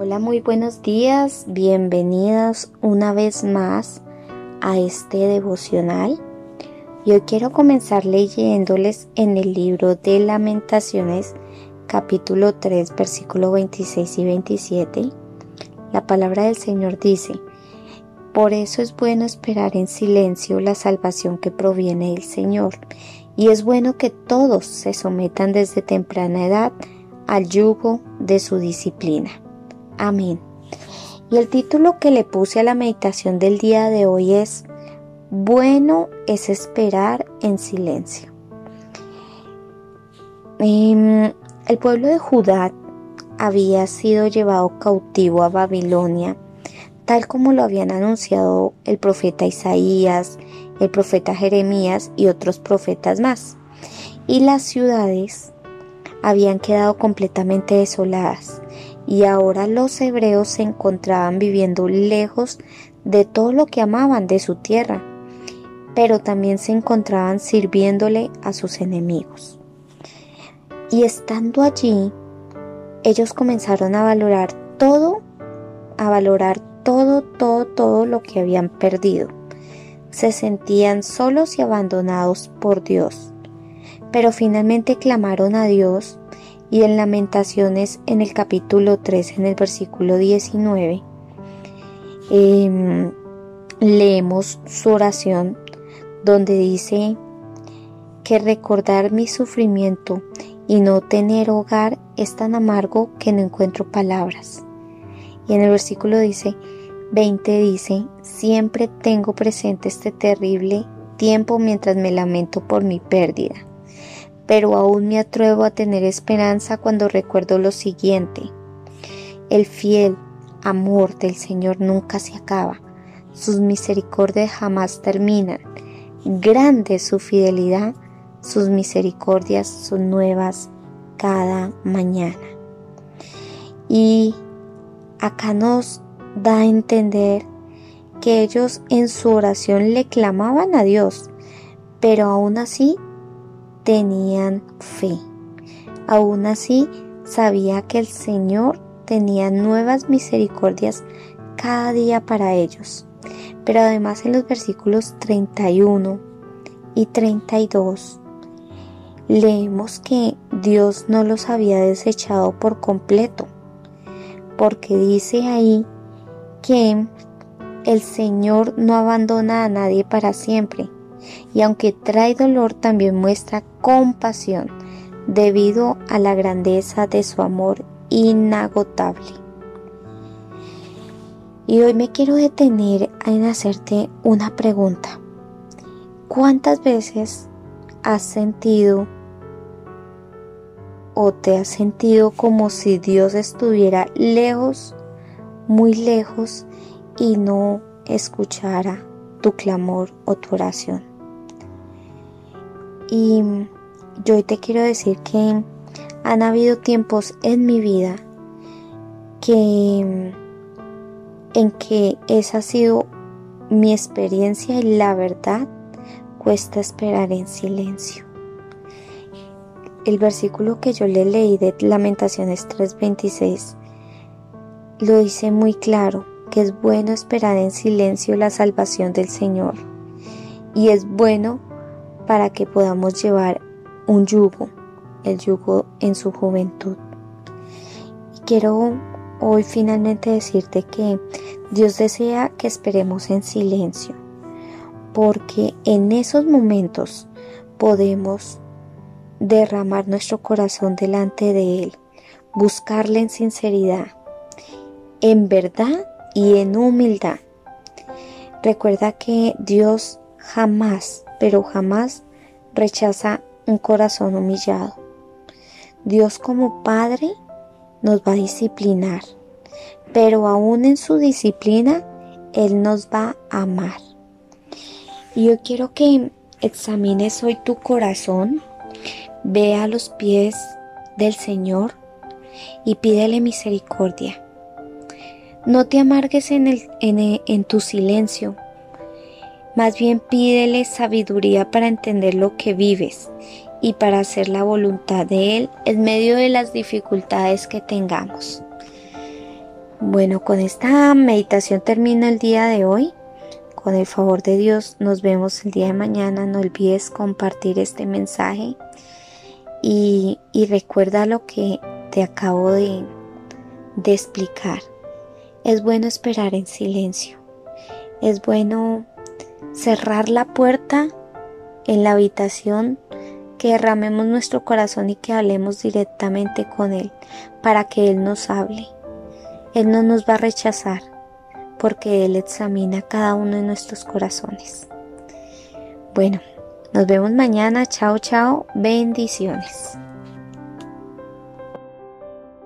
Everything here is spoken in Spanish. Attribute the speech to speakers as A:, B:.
A: Hola, muy buenos días, bienvenidos una vez más a este devocional. Y hoy quiero comenzar leyéndoles en el libro de Lamentaciones, capítulo 3, versículo 26 y 27. La palabra del Señor dice, Por eso es bueno esperar en silencio la salvación que proviene del Señor, y es bueno que todos se sometan desde temprana edad al yugo de su disciplina. Amén. Y el título que le puse a la meditación del día de hoy es Bueno es esperar en silencio. Em, el pueblo de Judá había sido llevado cautivo a Babilonia, tal como lo habían anunciado el profeta Isaías, el profeta Jeremías y otros profetas más. Y las ciudades habían quedado completamente desoladas y ahora los hebreos se encontraban viviendo lejos de todo lo que amaban de su tierra, pero también se encontraban sirviéndole a sus enemigos. Y estando allí, ellos comenzaron a valorar todo, a valorar todo, todo, todo lo que habían perdido. Se sentían solos y abandonados por Dios, pero finalmente clamaron a Dios y en Lamentaciones en el capítulo 3, en el versículo 19, em, leemos su oración donde dice que recordar mi sufrimiento y no tener hogar es tan amargo que no encuentro palabras. Y en el versículo dice 20 dice, siempre tengo presente este terrible tiempo mientras me lamento por mi pérdida pero aún me atrevo a tener esperanza cuando recuerdo lo siguiente. El fiel amor del Señor nunca se acaba, sus misericordias jamás terminan. Grande su fidelidad, sus misericordias son nuevas cada mañana. Y acá nos da a entender que ellos en su oración le clamaban a Dios, pero aún así tenían fe. Aún así, sabía que el Señor tenía nuevas misericordias cada día para ellos. Pero además en los versículos 31 y 32 leemos que Dios no los había desechado por completo, porque dice ahí que el Señor no abandona a nadie para siempre, y aunque trae dolor también muestra compasión debido a la grandeza de su amor inagotable. Y hoy me quiero detener en hacerte una pregunta. ¿Cuántas veces has sentido o te has sentido como si Dios estuviera lejos, muy lejos y no escuchara tu clamor o tu oración? Y yo hoy te quiero decir que han habido tiempos en mi vida que en que esa ha sido mi experiencia y la verdad cuesta esperar en silencio. El versículo que yo le leí de Lamentaciones 3:26 lo dice muy claro, que es bueno esperar en silencio la salvación del Señor y es bueno para que podamos llevar un yugo, el yugo en su juventud. Y quiero hoy finalmente decirte que Dios desea que esperemos en silencio, porque en esos momentos podemos derramar nuestro corazón delante de Él, buscarle en sinceridad, en verdad y en humildad. Recuerda que Dios jamás pero jamás rechaza un corazón humillado. Dios como Padre nos va a disciplinar, pero aún en su disciplina, Él nos va a amar. Y yo quiero que examines hoy tu corazón, ve a los pies del Señor y pídele misericordia. No te amargues en, el, en, en tu silencio, más bien pídele sabiduría para entender lo que vives y para hacer la voluntad de Él en medio de las dificultades que tengamos. Bueno, con esta meditación termino el día de hoy. Con el favor de Dios nos vemos el día de mañana. No olvides compartir este mensaje y, recuerda lo que te acabo de, de explicar. Es bueno esperar en silencio. Es bueno cerrar la puerta en la habitación, que derramemos nuestro corazón y que hablemos directamente con Él para que Él nos hable. Él no nos va a rechazar porque Él examina cada uno de nuestros corazones. Bueno, nos vemos mañana. Chao, chao. Bendiciones.